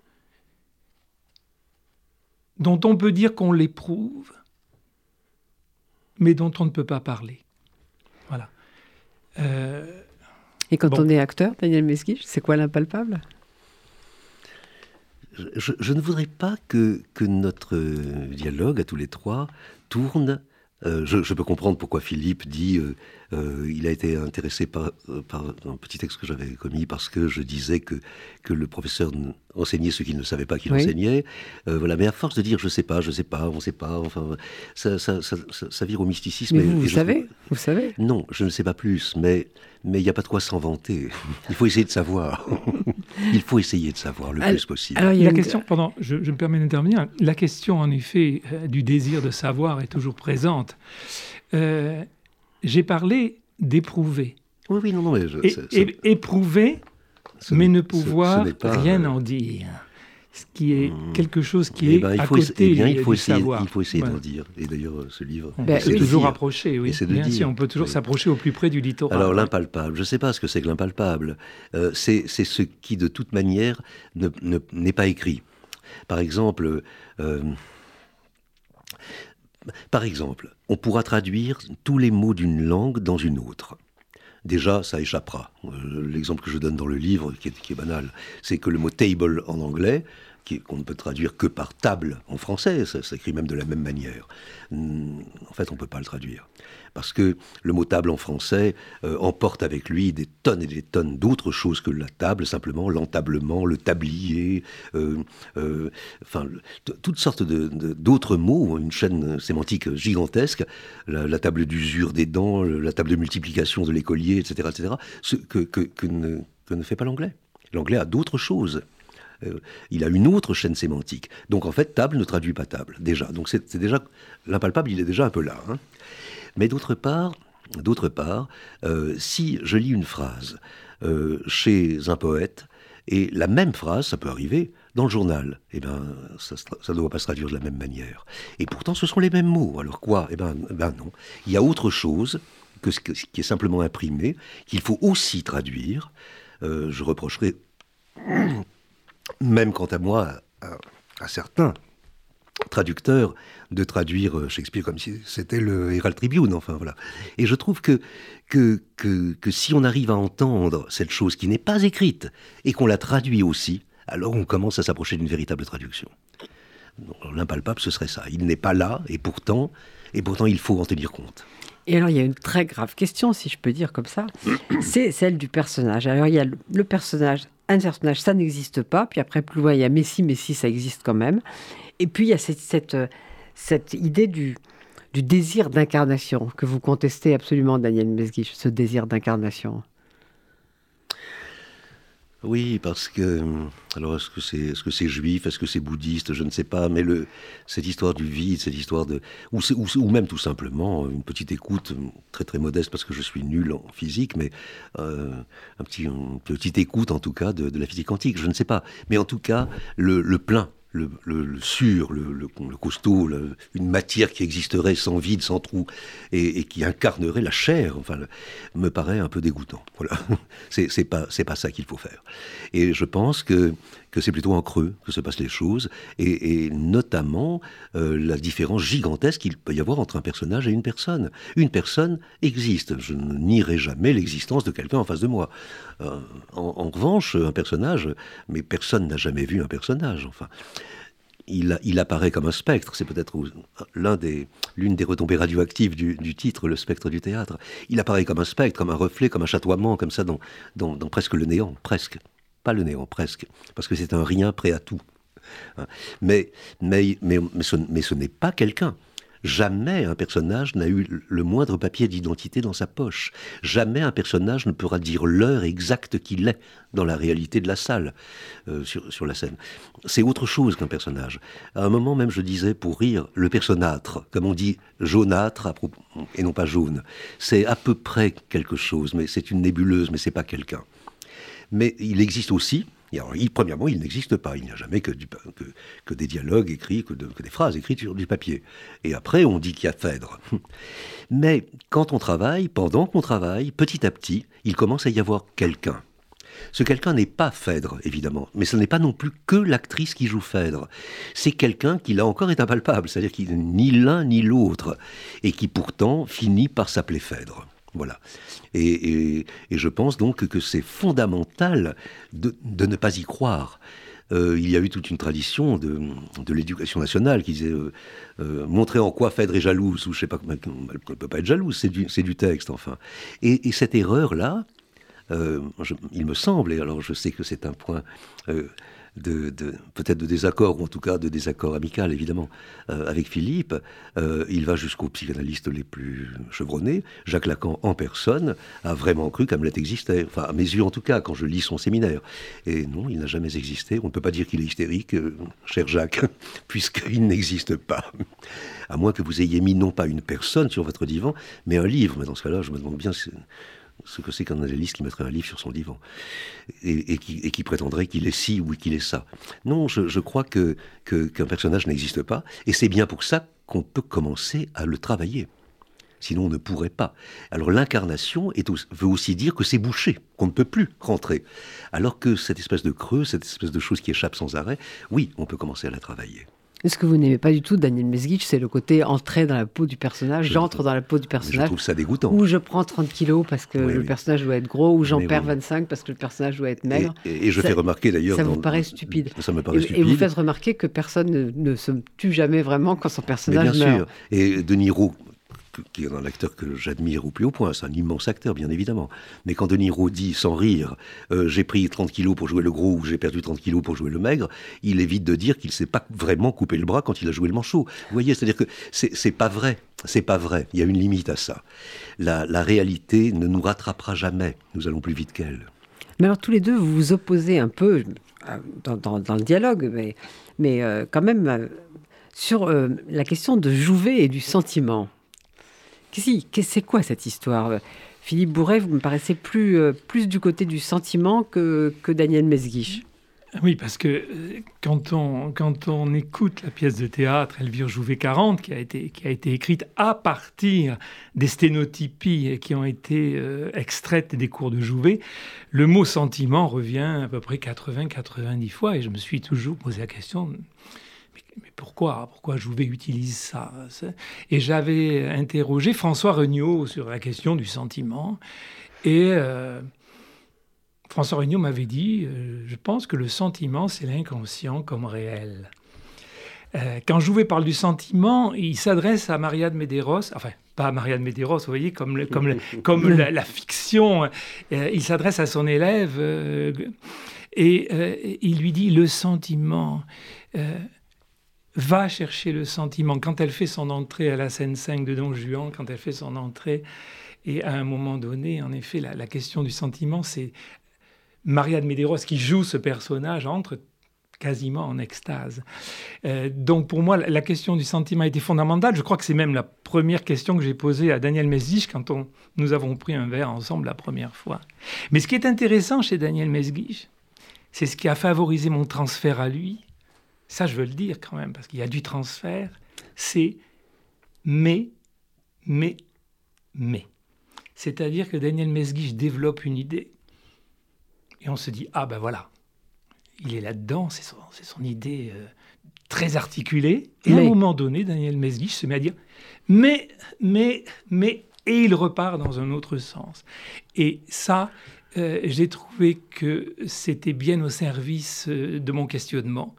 dont on peut dire qu'on l'éprouve, mais dont on ne peut pas parler. Voilà. Euh, et quand on est acteur, Daniel Mesguich, c'est quoi l'impalpable? Je, ne voudrais pas que, notre dialogue à tous les trois tourne euh, je, peux comprendre pourquoi Philippe dit euh, euh, il a été intéressé par, par, un petit texte que j'avais commis parce que je disais que, que le professeur enseignait ce qu'il ne savait pas qu'il enseignait. voilà, mais à force de dire je sais pas, je sais pas, on sait pas, enfin, ça, ça, ça, vire au mysticisme. Mais vous, savez, vous savez Non, je ne sais pas plus, mais mais il n'y a pas de quoi s'en vanter. Il faut essayer de savoir. il faut essayer de savoir le plus possible. Alors, il y a la question, pendant, je, me permets d'intervenir, la question en effet euh, du désir de savoir est toujours présente. Euh, j'ai parlé d'éprouver. Oui, oui, non, non, mais éprouver, mais ne pouvoir rien euh, en dire ce qui est hmm. quelque chose qui eh est ben, à côté eh bien, il faut essayer, savoir. Il faut essayer d'en dire. Et d'ailleurs, ce livre... On peut toujours approcher, oui. Bien sûr, on peut toujours s'approcher au plus près du littoral. Alors, l'impalpable, je ne sais pas ce que c'est que l'impalpable. Euh, c'est ce qui, de toute manière, n'est ne, pas écrit. Par exemple... Euh, par exemple, on pourra traduire tous les mots d'une langue dans une autre déjà, ça échappera. Euh, l'exemple que je donne dans le livre, qui est, qui est banal, c'est que le mot table en anglais qu'on ne peut traduire que par table en français, ça s'écrit même de la même manière. Hmm, en fait, on ne peut pas le traduire. Parce que le mot table en français euh, emporte avec lui des tonnes et des tonnes d'autres choses que la table, simplement l'entablement, le tablier, euh, euh, toutes sortes d'autres mots, une chaîne sémantique gigantesque, la, table d'usure des dents, la table de multiplication de l'écolier, etc., etc., que ne fait pas l'anglais. L'anglais a d'autres choses. Euh, il a une autre chaîne sémantique. Donc en fait, table ne traduit pas table, déjà. Donc c'est déjà l'impalpable, il est déjà un peu là. Hein. Mais d'autre part, d'autre part, euh, si je lis une phrase euh, chez un poète et la même phrase, ça peut arriver dans le journal, eh ben ça ne doit pas se traduire de la même manière. Et pourtant, ce sont les mêmes mots. Alors quoi? Eh ben, ben non. Il y a autre chose que ce qui est simplement imprimé qu'il faut aussi traduire. je reprocherai même quant à moi, à, certains traducteurs, de traduire euh, Shakespeare comme si c'était le Herald Tribune, enfin voilà. Et je trouve que, que, que, si on arrive à entendre cette chose qui n'est pas écrite et qu'on la traduit aussi, alors on commence à s'approcher d'une véritable traduction. L'impalpable, ce serait ça. Il n'est pas là, et pourtant, et pourtant, il faut en tenir compte. Et alors, il y a une très grave question, si je peux dire comme ça, c'est celle du personnage. Alors, il y a le personnage un personnage, ça n'existe pas. Puis après, plus loin, il y a Messi, Messi, ça existe quand même. Et puis, il y a cette, cette, cette idée du, du désir d'incarnation que vous contestez absolument, Daniel Mesguich, ce désir d'incarnation. Oui, parce que alors est-ce que c'est est-ce que juif, est-ce que c'est bouddhiste, je ne sais pas, mais le cette histoire du vide, cette histoire de ou, même tout simplement une petite écoute très très modeste parce que je suis nul en physique, mais euh, un petit une petite écoute en tout cas de, la physique quantique, je ne sais pas, mais en tout cas le plein le, le, sûr, le, le costaud, une matière qui existerait sans vide, sans trou, et, qui incarnerait la chair, enfin, me paraît un peu dégoûtant. Voilà, c'est pas pas ça qu'il faut faire. Et je pense que que c'est plutôt en creux que se passent les choses, et, notamment euh, la différence gigantesque qu'il peut y avoir entre un personnage et une personne. Une personne existe, je nierai jamais l'existence de quelqu'un en face de moi. Euh, en, revanche, un personnage, mais personne n'a jamais vu un personnage, enfin. Il, apparaît comme un spectre. C'est peut-être l'une des retombées radioactives du, titre, le spectre du théâtre. Il apparaît comme un spectre, comme un reflet, comme un chatoiement, comme ça, dans presque le néant, presque pas le néant, presque, parce que c'est un rien prêt à tout. Hein. Mais, mais, mais, mais ce, n'est pas quelqu'un. Jamais un personnage n'a eu le moindre papier d'identité dans sa poche. Jamais un personnage ne pourra dire l'heure exacte qu'il est dans la réalité de la salle, euh, sur, sur, la scène. C'est autre chose qu'un personnage. À un moment même, je disais, pour rire, le personnâtre, comme on dit jaunâtre et non pas jaune. C'est à peu près quelque chose, mais c'est une nébuleuse, mais c'est pas quelqu'un. Mais il existe aussi, premièrement, il n'existe pas. Il n'y a jamais que, des dialogues écrits, que, des phrases écrites sur du papier. Et après, on dit qu'il y a Phèdre. Mais quand on travaille, pendant qu'on travaille, petit à petit, il commence à y avoir quelqu'un. Ce quelqu'un n'est pas Phèdre, évidemment, mais ce n'est pas non plus que l'actrice qui joue Phèdre. C'est quelqu'un qui, là encore, est impalpable, c'est-à-dire n'est ni l'un ni l'autre, et qui pourtant finit par s'appeler Phèdre. Voilà. Et, je pense donc que c'est fondamental de, ne pas y croire. Euh, il y a eu toute une tradition de, l'éducation nationale qui disait euh, euh, montrer en quoi Phèdre est jalouse, ou je sais pas, elle ne peut pas être jalouse, c'est du, texte, enfin. Et, cette erreur-là, il me semble, et alors je sais que c'est un point de, peut-être de désaccord, ou en tout cas de désaccord amical, évidemment, euh, avec Philippe. Euh, il va jusqu'aux psychanalystes les plus chevronnés. Jacques Lacan, en personne, a vraiment cru qu'Hamlet existait. Enfin, à mes yeux, en tout cas, quand je lis son séminaire. Et non, il n'a jamais existé. On ne peut pas dire qu'il est hystérique, euh, cher Jacques, puisqu'il n'existe pas. À moins que vous ayez mis non pas une personne sur votre divan, mais un livre. Mais dans ce cas-là, je me demande bien ce que c'est qu'un analyste qui mettrait un livre sur son divan et, qui, prétendrait qu'il est ci ou qu'il est ça. Non, je, crois que qu'un personnage n'existe pas, et c'est bien pour ça qu'on peut commencer à le travailler. Sinon, on ne pourrait pas. Alors l'incarnation veut aussi dire que c'est bouché, qu'on ne peut plus rentrer. Alors que cette espèce de creux, cette espèce de chose qui échappe sans arrêt, oui, on peut commencer à la travailler. Ce que vous n'aimez pas du tout, Daniel Mesguich, c'est le côté entrer dans la peau du personnage. J'entre dans la peau du personnage. Je trouve ça dégoûtant. Ou je prends 30 kilos parce que le personnage doit être gros, ou j'en perds 25 parce que le personnage doit être maigre. Et, je fais remarquer d'ailleurs. Ça vous paraît stupide. Ça me paraît et, stupide. Et vous faites remarquer que personne ne, se tue jamais vraiment quand son personnage Mais bien sûr. Et De Niro qui est un acteur que j'admire au plus haut point, c'est un immense acteur, bien évidemment. Mais quand De Niro dit, sans rire, euh, j'ai pris 30 kilos pour jouer le gros ou j'ai perdu 30 kilos pour jouer le maigre, il évite de dire qu'il ne s'est pas vraiment coupé le bras quand il a joué le manchot. Vous voyez, c'est-à-dire que c'est pas vrai. C'est pas vrai. Il y a une limite à ça. La, réalité ne nous rattrapera jamais. Nous allons plus vite qu'elle. Mais alors, tous les deux, vous vous opposez un peu euh, dans, le dialogue, mais, mais euh, quand même sur la question de Jouvet et du sentiment c'est quoi cette histoire? Philippe Bourret, vous me paraissez plus, euh, plus du côté du sentiment que, que Daniel Mesguich. Oui, parce que euh, quand on, quand on écoute la pièce de théâtre Elvire Jouvet 40, qui a été, qui a été écrite à partir des sténotypies qui ont été euh, extraites des cours de Jouvet, le mot sentiment revient à peu près 80-90 fois. Et je me suis toujours posé la question mais pourquoi? Pourquoi Jouvet utilise ça? Et j'avais interrogé François Regnault sur la question du sentiment. Et euh, François Regnault m'avait dit euh, Je pense que le sentiment, c'est l'inconscient comme réel. Euh, quand Jouvet parle du sentiment, il s'adresse à Maria de Medeiros, enfin, pas à Maria de Medeiros, vous voyez, comme, comme, comme la, fiction. il s'adresse à son élève et il lui dit Le sentiment va chercher le sentiment. Quand elle fait son entrée à la scène 5 de Don Juan, quand elle fait son entrée, et à un moment donné, en effet, la, question du sentiment, c'est Maria de Medeiros qui joue ce personnage entre quasiment en extase. Euh, donc pour moi, la question du sentiment été fondamentale. Je crois que c'est même la première question que j'ai posée à Daniel Mesguich quand on, nous avons pris un verre ensemble la première fois. Mais ce qui est intéressant chez Daniel Mesguich, c'est ce qui a favorisé mon transfert à lui, ça je veux le dire quand même, parce qu'il y a du transfert, c'est mais, mais, mais. C'est-à-dire que Daniel Mesguich développe une idée, et on se dit, ah ben voilà, il est là-dedans, c'est son, son, idée euh, très articulée, et à un moment donné, Daniel Mesguich se met à dire, mais, mais, mais, et il repart dans un autre sens. Et ça, euh, j'ai trouvé que c'était bien au service euh, de mon questionnement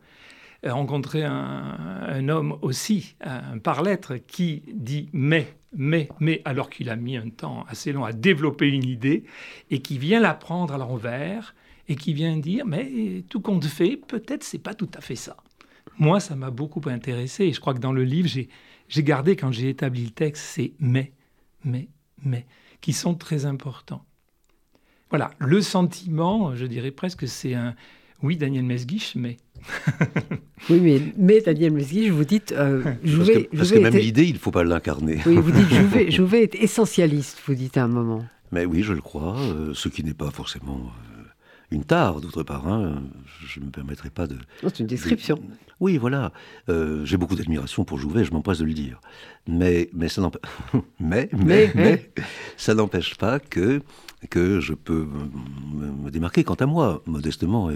rencontré un, un, homme aussi, un par-lettre, qui dit mais, mais, mais, alors qu'il a mis un temps assez long à développer une idée, et qui vient la prendre à l'envers, et qui vient dire mais tout compte fait, peut-être c'est pas tout à fait ça. moi, ça m'a beaucoup intéressé. Et je crois que dans le livre, j'ai gardé, quand j'ai établi le texte, ces mais, mais, mais, qui sont très importants. Voilà, le sentiment, je dirais presque, c'est un, oui, Daniel Mesguich, mais. oui, mais, mais Daniel Mesguich, vous dites. Euh, Jouvet, parce que, même l'idée, il ne faut pas l'incarner. oui, vous dites Jouvet, Jouvet est essentialiste, vous dites à un moment. Mais oui, je le crois, euh, ce qui n'est pas forcément euh, une tare, d'autre part. Hein, je ne me permettrai pas de. C'est une description. Oui, voilà. Euh, j'ai beaucoup d'admiration pour Jouvet, je m'empresse de le dire. Mais, mais ça n'empêche. mais, mais, mais, ça n'empêche pas que, que je peux me, démarquer quant à moi, modestement. Et,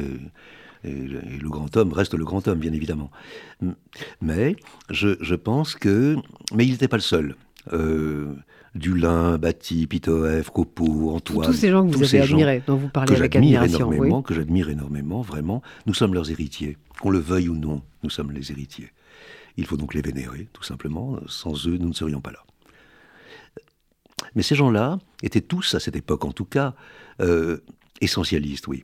et, le grand homme reste le grand homme, bien évidemment. Mais je, je pense que. Mais il n'était pas le seul. Euh, Dulin, Bati, Pitoev, Copo, Antoine. Tous ces gens que vous avez admirés, dont vous parlez avec admiration. Énormément, Que j'admire énormément, vraiment. Nous sommes leurs héritiers. Qu'on le veuille ou non, nous sommes les héritiers. Il faut donc les vénérer, tout simplement. Sans eux, nous ne serions pas là. Mais ces gens-là étaient tous, à cette époque en tout cas, euh, essentialistes, oui.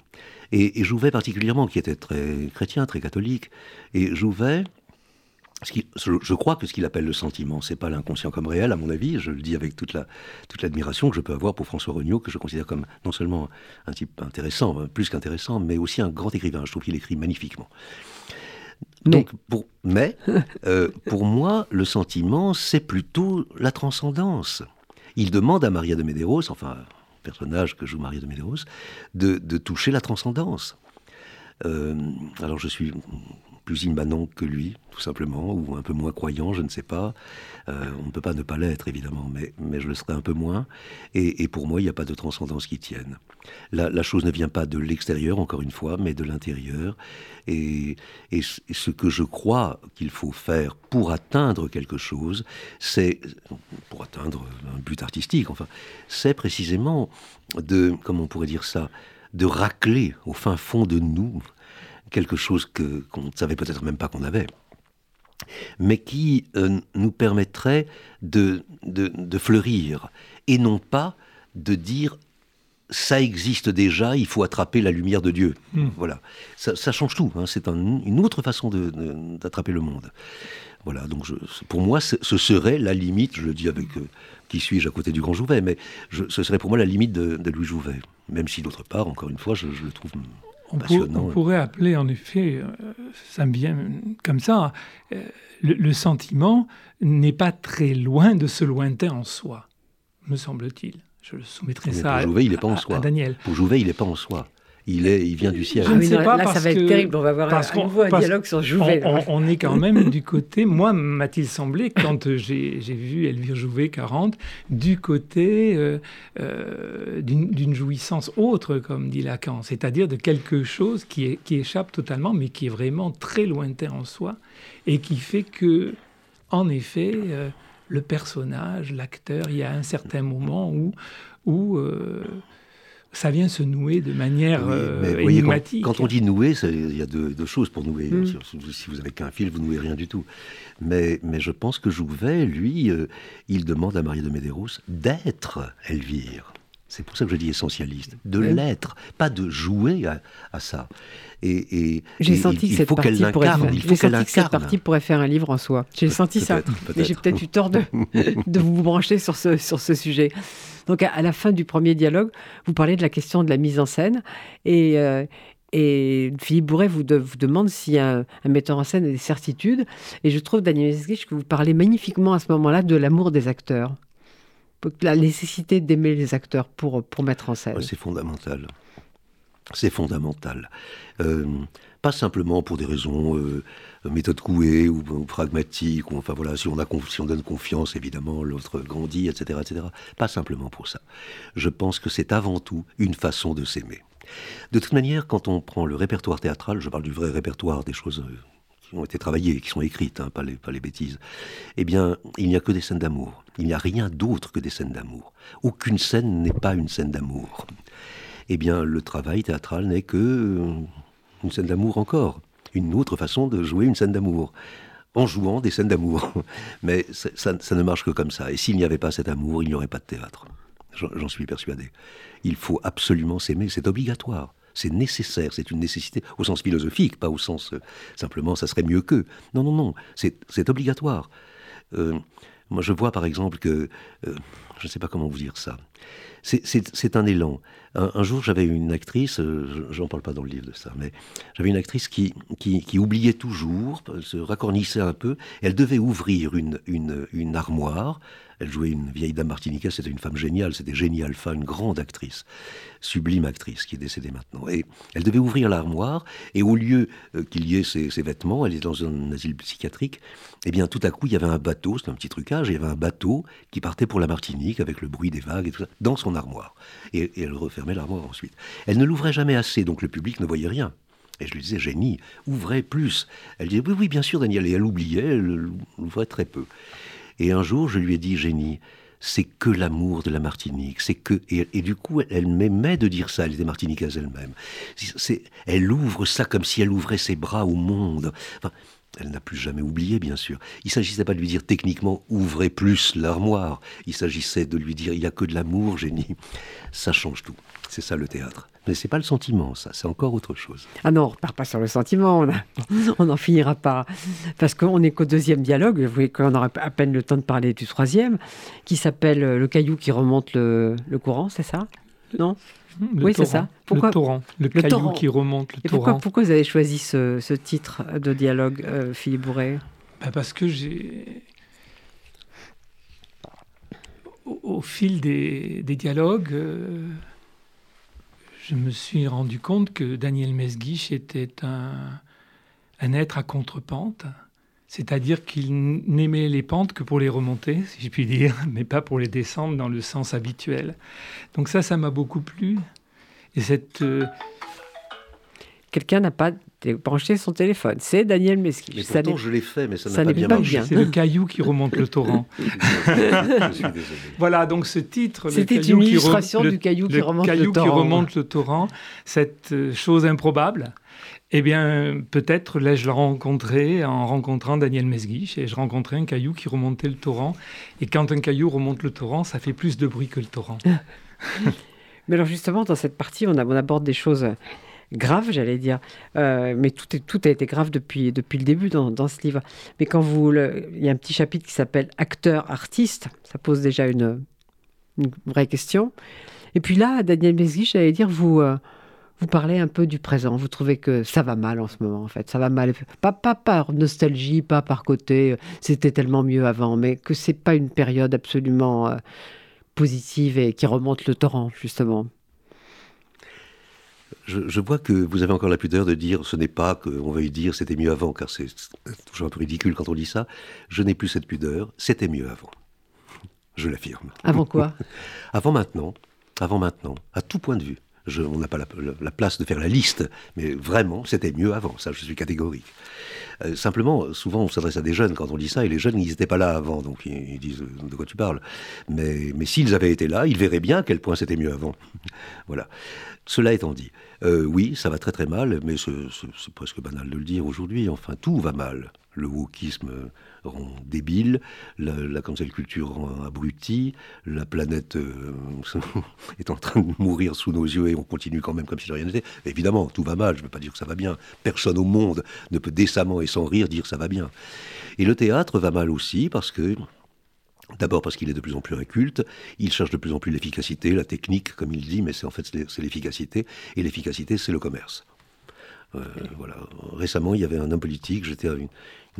Et, et Jouvet particulièrement, qui était très chrétien, très catholique, et Jouvet je crois que ce qu'il appelle le sentiment, c'est pas l'inconscient comme réel, à mon avis. Je le dis avec toute la toute l'admiration que je peux avoir pour François Regnault, que je considère comme non seulement un type intéressant, euh, plus qu'intéressant, mais aussi un grand écrivain. Je trouve qu'il écrit magnifiquement. Donc, pour, mais euh, pour moi, le sentiment, c'est plutôt la transcendance. Il demande à Maria de Medeiros, enfin, personnage que joue Maria de Medeiros, de, toucher la transcendance. Euh, alors je suis plus immanent que lui, tout simplement, ou un peu moins croyant, je ne sais pas. Euh, on ne peut pas ne pas l'être, évidemment, mais, mais je le serai un peu moins. Et, pour moi, il n'y a pas de transcendance qui tienne. La, chose ne vient pas de l'extérieur, encore une fois, mais de l'intérieur. Et, et, ce que je crois qu'il faut faire pour atteindre quelque chose, c'est, pour atteindre un but artistique, enfin, c'est précisément de, comment on pourrait dire ça, de racler au fin fond de nous quelque chose que, qu'on ne savait peut-être même pas qu'on avait, mais qui euh, nous permettrait de, de, fleurir, et non pas de dire ça existe déjà, il faut attraper la lumière de Dieu. Hmm. Voilà, ça, change tout. Hein. C'est une autre façon d'attraper le monde. Voilà, donc je, pour moi, ce serait la limite, je le dis avec euh, qui suis-je à côté du grand Jouvet, mais ce serait pour moi la limite de, Louis Jouvet. Même si d'autre part, encore une fois, je, je le trouve on, pourrait appeler en effet, euh, ça me vient comme ça, euh, le, sentiment n'est pas très loin de ce lointain en soi, me semble-t-il. Je soumettrai ça à, Jouvet, il est pas en soi. Daniel. Pour Jouvet, il n'est pas en soi il, est, il vient du ciel. Je ne sais pas là, ça va être terrible. On va avoir un, nouveau un dialogue sur Jouvet. On, est quand même du côté, moi, m'a-t-il semblé, quand j'ai vu Elvire Jouvet 40, du côté euh, euh, d'une jouissance autre, comme dit Lacan, c'est-à-dire de quelque chose qui, est, qui échappe totalement, mais qui est vraiment très lointain en soi, et qui fait que, en effet, euh, le personnage, l'acteur, il y a un certain moment où, où ça vient se nouer de manière euh, énigmatique. Quand, on dit nouer, il y a deux, choses pour nouer. Mm. Si, vous avez qu'un fil, vous nouez rien du tout. Mais, mais je pense que Jouvet, lui, euh, il demande à Maria de Medeiros d'être Elvire. C'est pour ça que je dis essentialiste, de l'être, pas de jouer à, ça. Et, j'ai senti que cette partie pourrait faire, cette partie pourrait faire un livre en soi. J'ai senti ça, mais j'ai peut-être eu tort de, de vous brancher sur ce, sur ce sujet. Donc à, la fin du premier dialogue, vous parlez de la question de la mise en scène et, euh, et Philippe Bourret vous, vous demande si un, un, metteur en scène a des certitudes. Et je trouve, Daniel Esguich, que vous parlez magnifiquement à ce moment-là de l'amour des acteurs. La nécessité d'aimer les acteurs pour, pour mettre en scène. c'est fondamental. C'est fondamental. Euh, pas simplement pour des raisons euh, méthode couée ou, pragmatique, ou enfin voilà, si on, si on donne confiance, évidemment, l'autre grandit, etc., etc. Pas simplement pour ça. Je pense que c'est avant tout une façon de s'aimer. De toute manière, quand on prend le répertoire théâtral, je parle du vrai répertoire, des choses euh, qui ont été travaillées, qui sont écrites, hein, pas, les, bêtises, eh bien, il n'y a que des scènes d'amour. Il n'y a rien d'autre que des scènes d'amour. Aucune scène n'est pas une scène d'amour. Eh bien, le travail théâtral n'est que euh, une scène d'amour encore une autre façon de jouer une scène d'amour en jouant des scènes d'amour. Mais ça, ne marche que comme ça. Et s'il n'y avait pas cet amour, il n'y aurait pas de théâtre. J'en suis persuadé. Il faut absolument s'aimer, c'est obligatoire. C'est nécessaire, c'est une nécessité au sens philosophique, pas au sens euh, simplement ça serait mieux que. Non, non, non, c'est obligatoire. Euh, moi, je vois par exemple que, je ne sais pas comment vous dire ça, c'est un élan. Un, jour, j'avais une actrice, euh, j'en parle pas dans le livre de ça, mais j'avais une actrice qui, qui, oubliait toujours, se racornissait un peu, elle devait ouvrir une, une, armoire elle jouait une vieille dame martiniquaise, c'était une femme géniale, c'était Génie Alpha, une grande actrice, sublime actrice qui est décédée maintenant. Et elle devait ouvrir l'armoire, et au lieu euh, qu'il y ait ses, vêtements, elle est dans un asile psychiatrique, et eh bien tout à coup il y avait un bateau, c'est un petit trucage, il y avait un bateau qui partait pour la Martinique avec le bruit des vagues et tout ça, dans son armoire. Et, elle refermait l'armoire ensuite. Elle ne l'ouvrait jamais assez, donc le public ne voyait rien. Et je lui disais, génie, ouvrez plus. Elle disait, oui, oui, bien sûr, Daniel. Et elle oubliait, elle ouvrait très peu. Et un jour, je lui ai dit, Génie, c'est que l'amour de la Martinique, c'est que et, du coup elle m'aimait de dire ça, elle était martiniquaise elle-même. Elle ouvre ça comme si elle ouvrait ses bras au monde. Enfin, elle n'a plus jamais oublié, bien sûr. Il s'agissait pas de lui dire techniquement ouvrez plus l'armoire. Il s'agissait de lui dire il y a que de l'amour, génie. Ça change tout. C'est ça le théâtre. Mais c'est pas le sentiment, ça, c'est encore autre chose. Ah non, on repart pas sur le sentiment, on n'en finira pas. Parce qu'on n'est qu'au deuxième dialogue, vous voyez qu'on aura à peine le temps de parler du troisième, qui s'appelle euh, Le caillou qui remonte le, courant, c'est ça? Non? Oui, c'est ça. Pourquoi... Le torrent, le, caillou qui remonte le torrent. Pourquoi, vous avez choisi ce, titre de dialogue, euh, Philippe Bourret? Bah, Parce que j'ai au, fil des, dialogues, euh, je me suis rendu compte que Daniel Mesguich était un, être à contre-pente, c'est-à-dire qu'il n'aimait les pentes que pour les remonter, si je puis dire, mais pas pour les descendre dans le sens habituel. Donc ça, ça m'a beaucoup plu. Et cette... Euh, Quelqu'un n'a pas branché son téléphone. C'est Daniel Mesguich. Mais pourtant, je l'ai fait, mais ça n'a pas bien marché. C'est le caillou qui remonte le torrent. je suis désolé. Voilà, donc ce titre... C'était une illustration du caillou, qui, remonte caillou le torrent. qui remonte le torrent. Cette euh, chose improbable, eh bien, peut-être l'ai-je rencontré en rencontrant Daniel Mesguich, et je rencontrais un caillou qui remontait le torrent? Et quand un caillou remonte le torrent, ça fait plus de bruit que le torrent. Mais alors justement, dans cette partie, on, on aborde des choses grave, j'allais dire. Euh, mais tout, tout a été grave depuis, depuis le début dans, ce livre. Mais quand vous. il y a un petit chapitre qui s'appelle Acteur-artiste. Ça pose déjà une, une, vraie question. Et puis là, Daniel Mesguich, j'allais dire, vous. Euh, vous parlez un peu du présent, vous trouvez que ça va mal en ce moment, en fait. Ça va mal, pas, pas par nostalgie, pas par côté, euh, c'était tellement mieux avant, mais que c'est pas une période absolument positive et qui remonte le torrent, justement je, vois que vous avez encore la pudeur de dire ce n'est pas qu'on veuille dire c'était mieux avant, car c'est toujours un peu ridicule quand on dit ça. Je n'ai plus cette pudeur, c'était mieux avant. Je l'affirme. Avant quoi? Avant maintenant. Avant maintenant, à tout point de vue. Je, on n'a pas la, place de faire la liste, mais vraiment, c'était mieux avant, ça je suis catégorique. Euh, simplement, souvent on s'adresse à des jeunes quand on dit ça, et les jeunes, ils n'étaient pas là avant, donc ils, disent de quoi tu parles. Mais, mais s'ils avaient été là, ils verraient bien à quel point c'était mieux avant. voilà. Cela étant dit, euh, oui, ça va très très mal, mais c'est presque banal de le dire aujourd'hui. Enfin, tout va mal. Le wokisme rend débile, la, cancel culture rend abruti, la planète euh, est en train de mourir sous nos yeux et on continue quand même comme si de rien n'était. Évidemment, tout va mal, je ne veux pas dire que ça va bien. Personne au monde ne peut décemment et sans rire dire ça va bien. Et le théâtre va mal aussi parce que D'abord parce qu'il est de plus en plus inculte, il cherche de plus en plus l'efficacité, la technique, comme il dit, mais c'est en fait c'est l'efficacité, et l'efficacité c'est le commerce. Euh, voilà. Récemment, il y avait un homme politique, j'étais à une,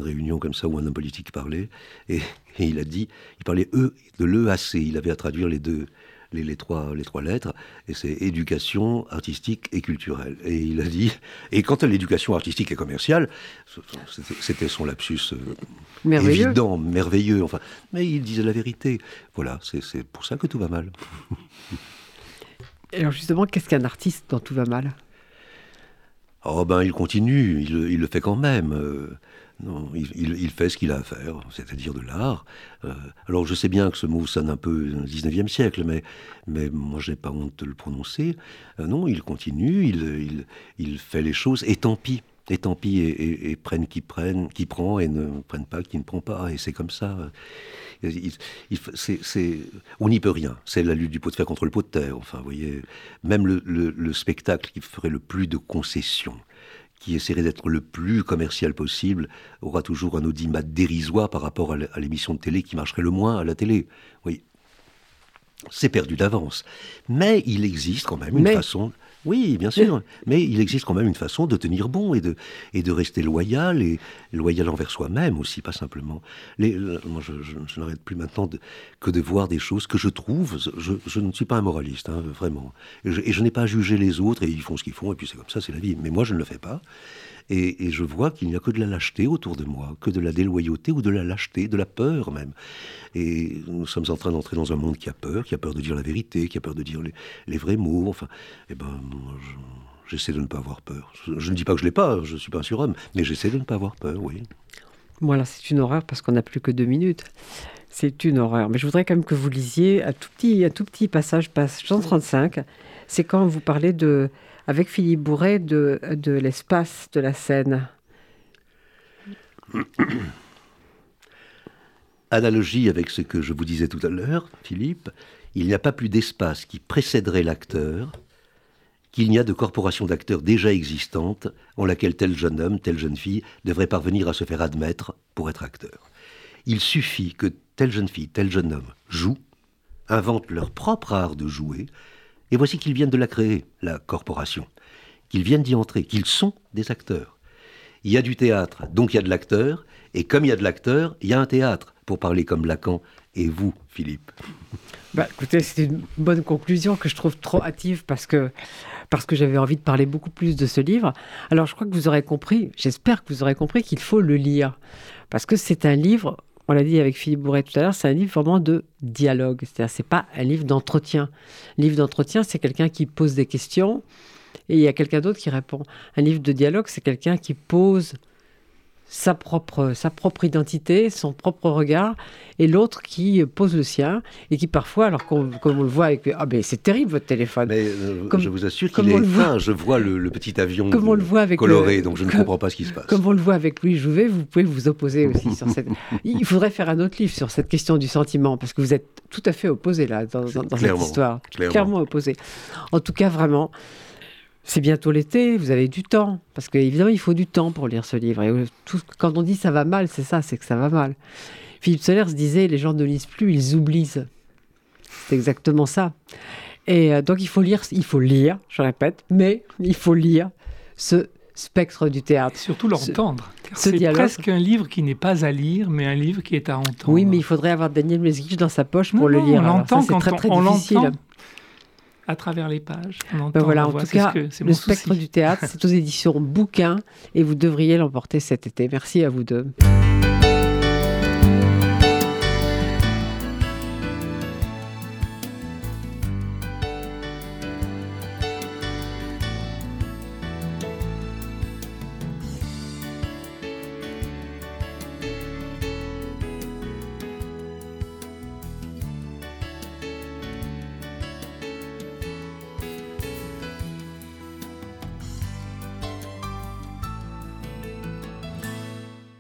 réunion comme ça où un homme politique parlait, et, et il a dit, il parlait e, de l'EAC, il avait à traduire les deux, les, trois, les trois lettres, et c'est éducation artistique et culturelle. Et il a dit, et quant à l'éducation artistique et commerciale, c'était son lapsus euh, merveilleux. évident, merveilleux, enfin, mais il disait la vérité. Voilà, c'est pour ça que tout va mal. alors justement, qu'est-ce qu'un artiste dans Tout va mal? Oh ben, il continue, il, il, le fait quand même. Euh, non, il, fait ce qu'il a à faire, c'est-à-dire de l'art. Euh, alors je sais bien que ce mot sonne un peu 19e siècle, mais, mais moi je n'ai pas honte de le prononcer. Euh, non, il continue, il, il, fait les choses, et tant pis. Et tant pis, et, prennent qui prennent, qui prend, et ne prennent pas qui ne prend pas, et c'est comme ça. on n'y peut rien. C'est la lutte du pot de fer contre le pot de terre. Enfin, vous voyez, même le, spectacle qui ferait le plus de concessions, qui essaierait d'être le plus commercial possible, aura toujours un audimat dérisoire par rapport à l'émission de télé qui marcherait le moins à la télé. Oui, c'est perdu d'avance. Mais il existe quand même une façon oui, bien sûr. Mais il existe quand même une façon de tenir bon et de, et de rester loyal, et loyal envers soi-même aussi, pas simplement. Je, n'arrête plus maintenant que de voir des choses que je trouve. Je, ne suis pas un moraliste, hein, vraiment. Et je, n'ai pas à juger les autres, et ils font ce qu'ils font, et puis c'est comme ça, c'est la vie. Mais moi, je ne le fais pas. Et, je vois qu'il n'y a que de la lâcheté autour de moi, que de la déloyauté ou de la lâcheté, de la peur même. Et nous sommes en train d'entrer dans un monde qui a peur, qui a peur de dire la vérité, qui a peur de dire les, vrais mots. Enfin, eh ben, j'essaie de ne pas avoir peur. Je, ne dis pas que je l'ai pas, je ne suis pas un surhomme, mais j'essaie de ne pas avoir peur, oui. Voilà, c'est une horreur parce qu'on n'a plus que deux minutes. C'est une horreur. Mais je voudrais quand même que vous lisiez un tout petit, un tout petit passage, page 135. C'est quand vous parlez de avec Philippe Bourret de, de l'espace de la scène. Analogie avec ce que je vous disais tout à l'heure, Philippe, il n'y a pas plus d'espace qui précéderait l'acteur qu'il n'y a de corporation d'acteurs déjà existante en laquelle tel jeune homme, telle jeune fille devrait parvenir à se faire admettre pour être acteur. Il suffit que telle jeune fille, tel jeune homme jouent, inventent leur propre art de jouer, et voici qu'ils viennent de la créer, la corporation, qu'ils viennent d'y entrer, qu'ils sont des acteurs. Il y a du théâtre, donc il y a de l'acteur, et comme il y a de l'acteur, il y a un théâtre, pour parler comme Lacan et vous, Philippe. Bah, écoutez, c'est une bonne conclusion que je trouve trop hâtive parce que, parce que j'avais envie de parler beaucoup plus de ce livre. Alors je crois que vous aurez compris, j'espère que vous aurez compris qu'il faut le lire. Parce que c'est un livre on l'a dit avec Philippe Bourret tout à l'heure, c'est un livre vraiment de dialogue. C'est-à-dire, c'est pas un livre d'entretien. livre d'entretien, c'est quelqu'un qui pose des questions et il y a quelqu'un d'autre qui répond. Un livre de dialogue, c'est quelqu'un qui pose sa propre, sa propre identité, son propre regard, et l'autre qui pose le sien, et qui parfois, alors comme on le voit avec... Ah ben c'est terrible votre téléphone. Mais euh, je vous assure qu'il est fin, je vois le, petit avion comme on le voit avec coloré, donc je ne comprends pas ce qui se passe. Comme on le voit avec Louis Jouvet, vous pouvez vous opposer aussi sur cette... Il faudrait faire un autre livre sur cette question du sentiment, parce que vous êtes tout à fait opposé là, dans, dans cette histoire. Clairement. clairement opposé. En tout cas, vraiment... C'est bientôt l'été, vous avez du temps. Parce qu'évidemment, il faut du temps pour lire ce livre. Et euh, tout, quand on dit ça va mal, c'est ça, c'est que ça va mal. Philippe Solers disait les gens ne lisent plus, ils oublient. C'est exactement ça. Et euh, donc il faut lire, il faut lire, je répète, mais il faut lire ce spectre du théâtre. Surtout l'entendre. C'est presque un livre qui n'est pas à lire, mais un livre qui est à entendre. Oui, mais il faudrait avoir Daniel Mesguich dans sa poche pour le lire. On l'entend quand très, très on, difficile à travers les pages. Ben voilà, en tout cas, le spectre du théâtre, c'est aux éditions Bouquin et vous devriez l'emporter cet été. Merci à vous deux.